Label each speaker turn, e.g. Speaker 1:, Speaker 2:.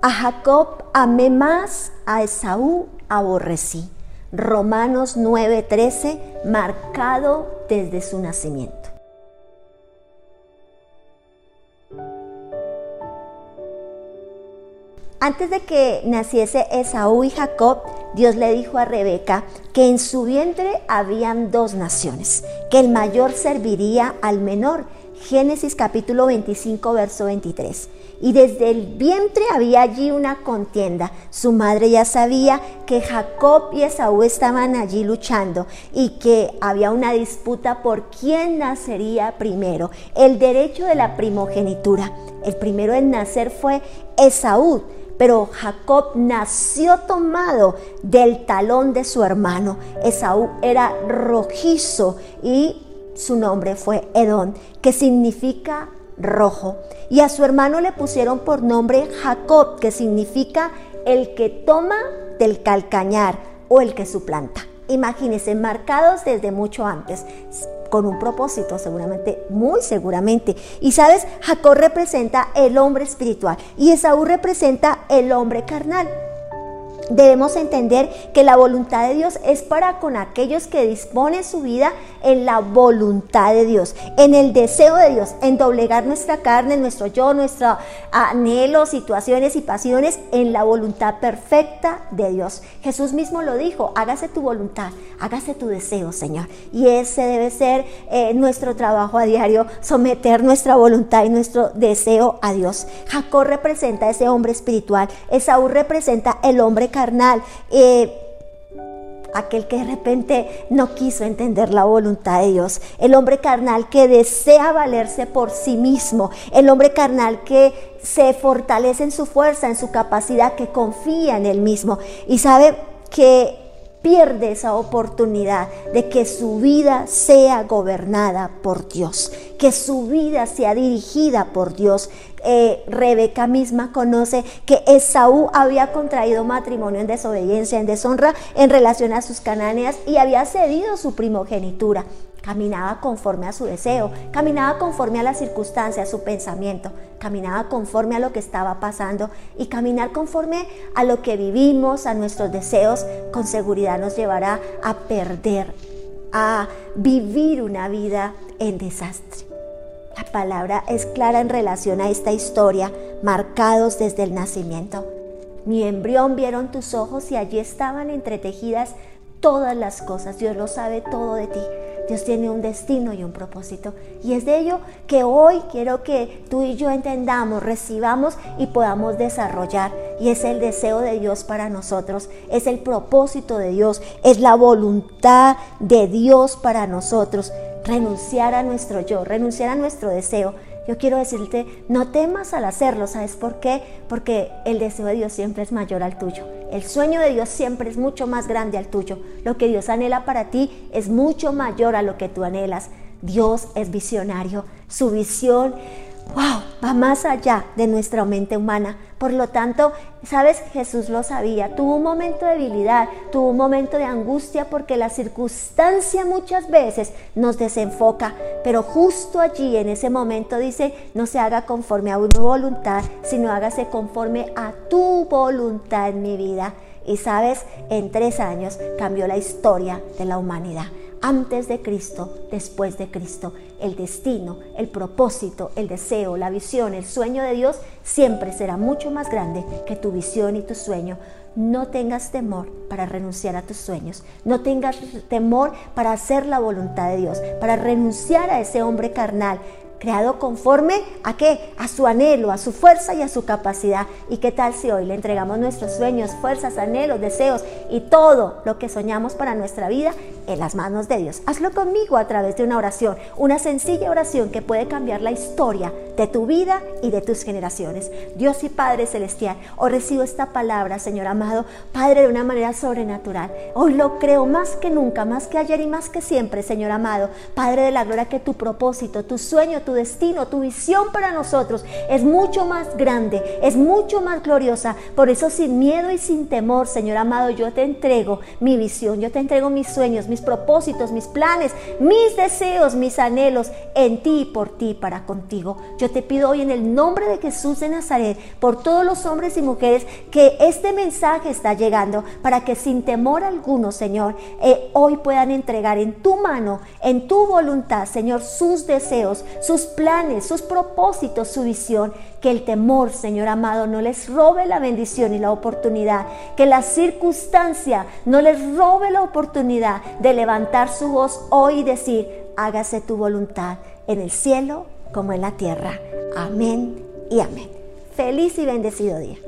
Speaker 1: A Jacob amé más, a Esaú aborrecí. Romanos 9:13, marcado desde su nacimiento. Antes de que naciese Esaú y Jacob, Dios le dijo a Rebeca que en su vientre habían dos naciones, que el mayor serviría al menor. Génesis capítulo 25, verso 23. Y desde el vientre había allí una contienda. Su madre ya sabía que Jacob y Esaú estaban allí luchando y que había una disputa por quién nacería primero. El derecho de la primogenitura. El primero en nacer fue Esaú pero Jacob nació tomado del talón de su hermano. Esaú era rojizo y su nombre fue Edón, que significa rojo. Y a su hermano le pusieron por nombre Jacob, que significa el que toma del calcañar o el que suplanta. Imagínense, marcados desde mucho antes con un propósito, seguramente, muy seguramente. Y sabes, Jacob representa el hombre espiritual y Esaú representa el hombre carnal. Debemos entender que la voluntad de Dios es para con aquellos que disponen su vida en la voluntad de Dios, en el deseo de Dios, en doblegar nuestra carne, nuestro yo, nuestro anhelo, situaciones y pasiones en la voluntad perfecta de Dios. Jesús mismo lo dijo, hágase tu voluntad, hágase tu deseo, Señor. Y ese debe ser eh, nuestro trabajo a diario, someter nuestra voluntad y nuestro deseo a Dios. Jacob representa ese hombre espiritual, Esaú representa el hombre carnal. Eh, aquel que de repente no quiso entender la voluntad de Dios, el hombre carnal que desea valerse por sí mismo, el hombre carnal que se fortalece en su fuerza, en su capacidad, que confía en él mismo y sabe que pierde esa oportunidad de que su vida sea gobernada por Dios, que su vida sea dirigida por Dios. Eh, Rebeca misma conoce que Esaú había contraído matrimonio en desobediencia, en deshonra en relación a sus cananeas y había cedido su primogenitura. Caminaba conforme a su deseo, caminaba conforme a las circunstancias, a su pensamiento, caminaba conforme a lo que estaba pasando y caminar conforme a lo que vivimos, a nuestros deseos, con seguridad nos llevará a perder, a vivir una vida en desastre. La palabra es clara en relación a esta historia, marcados desde el nacimiento. Mi embrión vieron tus ojos y allí estaban entretejidas todas las cosas. Dios lo sabe todo de ti. Dios tiene un destino y un propósito. Y es de ello que hoy quiero que tú y yo entendamos, recibamos y podamos desarrollar. Y es el deseo de Dios para nosotros, es el propósito de Dios, es la voluntad de Dios para nosotros. Renunciar a nuestro yo, renunciar a nuestro deseo yo quiero decirte, no temas al hacerlo, ¿sabes por qué? Porque el deseo de Dios siempre es mayor al tuyo. El sueño de Dios siempre es mucho más grande al tuyo. Lo que Dios anhela para ti es mucho mayor a lo que tú anhelas. Dios es visionario. Su visión wow, va más allá de nuestra mente humana. Por lo tanto, sabes, Jesús lo sabía, tuvo un momento de debilidad, tuvo un momento de angustia porque la circunstancia muchas veces nos desenfoca, pero justo allí en ese momento dice, no se haga conforme a una voluntad, sino hágase conforme a tu voluntad en mi vida. Y sabes, en tres años cambió la historia de la humanidad antes de Cristo, después de Cristo. El destino, el propósito, el deseo, la visión, el sueño de Dios siempre será mucho más grande que tu visión y tu sueño. No tengas temor para renunciar a tus sueños. No tengas temor para hacer la voluntad de Dios, para renunciar a ese hombre carnal creado conforme a qué? A su anhelo, a su fuerza y a su capacidad. ¿Y qué tal si hoy le entregamos nuestros sueños, fuerzas, anhelos, deseos y todo lo que soñamos para nuestra vida en las manos de Dios? Hazlo conmigo a través de una oración, una sencilla oración que puede cambiar la historia de tu vida y de tus generaciones. Dios y Padre Celestial, hoy recibo esta palabra, Señor amado, Padre, de una manera sobrenatural. Hoy lo creo más que nunca, más que ayer y más que siempre, Señor amado. Padre de la gloria, que tu propósito, tu sueño, tu destino, tu visión para nosotros es mucho más grande, es mucho más gloriosa. Por eso sin miedo y sin temor, Señor amado, yo te entrego mi visión, yo te entrego mis sueños, mis propósitos, mis planes, mis deseos, mis anhelos en ti y por ti para contigo. Yo te pido hoy en el nombre de Jesús de Nazaret, por todos los hombres y mujeres, que este mensaje está llegando para que sin temor alguno, Señor, eh, hoy puedan entregar en tu mano, en tu voluntad, Señor, sus deseos, sus planes, sus propósitos, su visión. Que el temor, Señor amado, no les robe la bendición y la oportunidad. Que la circunstancia no les robe la oportunidad de levantar su voz hoy y decir, hágase tu voluntad en el cielo como en la tierra. Amén y amén. Feliz y bendecido día.